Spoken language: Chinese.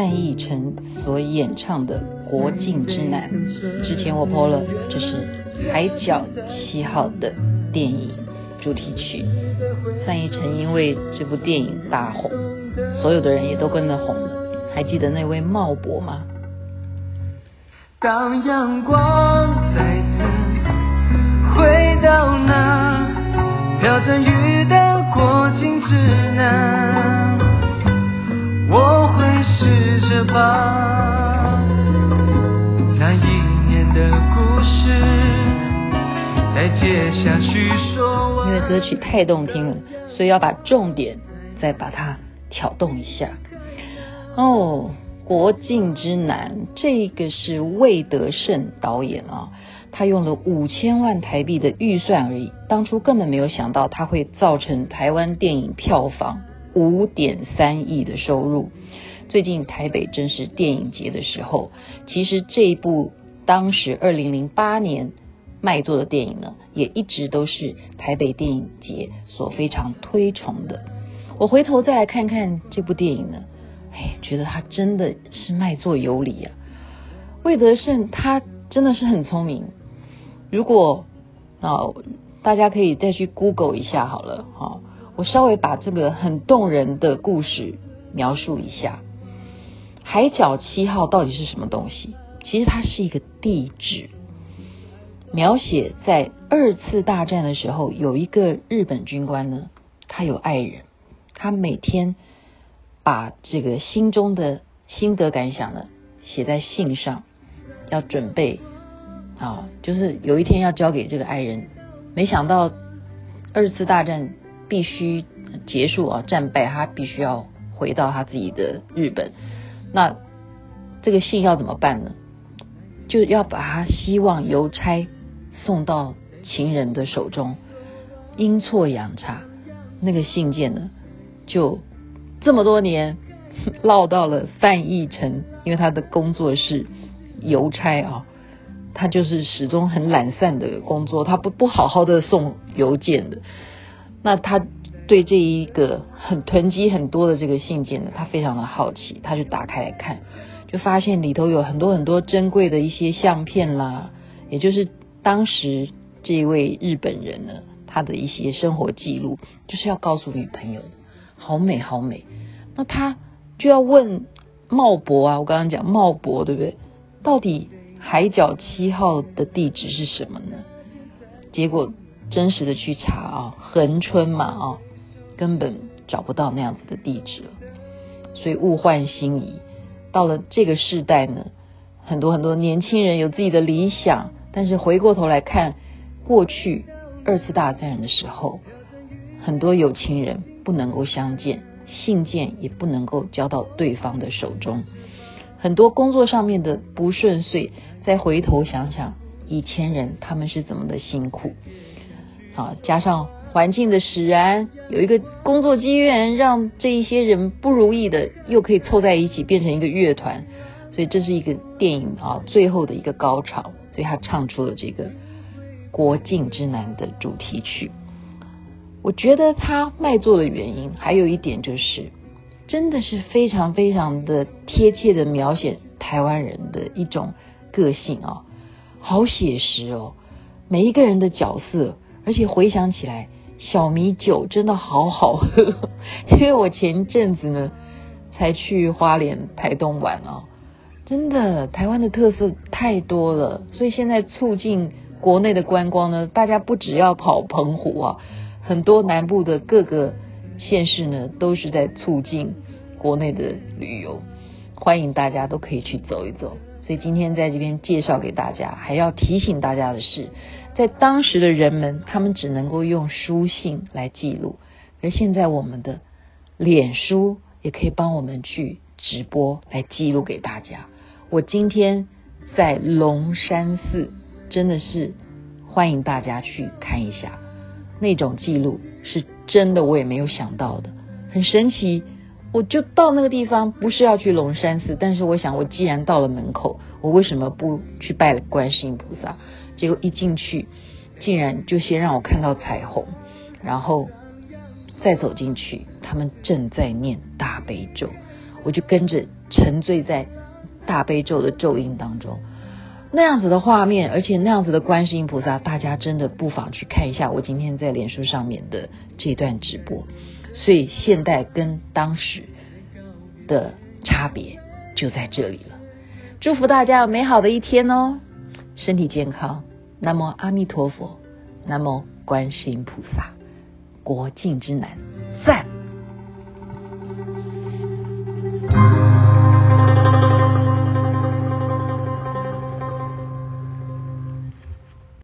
范逸臣所演唱的《国境之南》，之前我播了，这是《海角七号》的电影主题曲。范逸臣因为这部电影大红，所有的人也都跟着红了。还记得那位茂伯吗？当阳光再次回到那飘着雨的国境之南，那一年的故事再接下去说。因为歌曲太动听了，所以要把重点再把它挑动一下。哦，国境之南，这个是魏德圣导演啊，他用了五千万台币的预算而已，当初根本没有想到他会造成台湾电影票房五点三亿的收入。最近台北正是电影节的时候，其实这一部当时二零零八年卖座的电影呢，也一直都是台北电影节所非常推崇的。我回头再来看看这部电影呢。哎，觉得他真的是卖座有理啊！魏德圣他真的是很聪明。如果啊，大家可以再去 Google 一下好了哈。我稍微把这个很动人的故事描述一下。海角七号到底是什么东西？其实它是一个地址，描写在二次大战的时候，有一个日本军官呢，他有爱人，他每天。把这个心中的心得感想呢写在信上，要准备啊，就是有一天要交给这个爱人。没想到二次大战必须结束啊，战败，他必须要回到他自己的日本。那这个信要怎么办呢？就要把他希望邮差送到情人的手中，阴错阳差，那个信件呢就。这么多年 落到了范逸臣，因为他的工作是邮差啊，他就是始终很懒散的工作，他不不好好的送邮件的。那他对这一个很囤积很多的这个信件呢，他非常的好奇，他就打开来看，就发现里头有很多很多珍贵的一些相片啦，也就是当时这位日本人呢，他的一些生活记录，就是要告诉女朋友。好美，好美。那他就要问茂博啊，我刚刚讲茂博对不对？到底海角七号的地址是什么呢？结果真实的去查啊，恒春嘛啊，根本找不到那样子的地址了。所以物换星移，到了这个世代呢，很多很多年轻人有自己的理想，但是回过头来看过去二次大战的时候，很多有情人。不能够相见，信件也不能够交到对方的手中，很多工作上面的不顺遂，再回头想想以前人他们是怎么的辛苦，啊，加上环境的使然，有一个工作机缘，让这一些人不如意的又可以凑在一起变成一个乐团，所以这是一个电影啊最后的一个高潮，所以他唱出了这个《国境之南》的主题曲。我觉得他卖座的原因还有一点就是，真的是非常非常的贴切的描写台湾人的一种个性啊，好写实哦，每一个人的角色，而且回想起来，小米酒真的好好喝，因为我前阵子呢才去花莲、台东玩啊，真的台湾的特色太多了，所以现在促进国内的观光呢，大家不只要跑澎湖啊。很多南部的各个县市呢，都是在促进国内的旅游，欢迎大家都可以去走一走。所以今天在这边介绍给大家，还要提醒大家的是，在当时的人们，他们只能够用书信来记录，而现在我们的脸书也可以帮我们去直播来记录给大家。我今天在龙山寺，真的是欢迎大家去看一下，那种记录是真的，我也没有想到的，很神奇。我就到那个地方，不是要去龙山寺，但是我想，我既然到了门口，我为什么不去拜观世音菩萨？结果一进去，竟然就先让我看到彩虹，然后再走进去，他们正在念大悲咒，我就跟着沉醉在大悲咒的咒音当中，那样子的画面，而且那样子的观世音菩萨，大家真的不妨去看一下我今天在脸书上面的这段直播。所以现代跟当时的差别就在这里了。祝福大家有美好的一天哦，身体健康。南无阿弥陀佛，南无观世音菩萨，国境之南。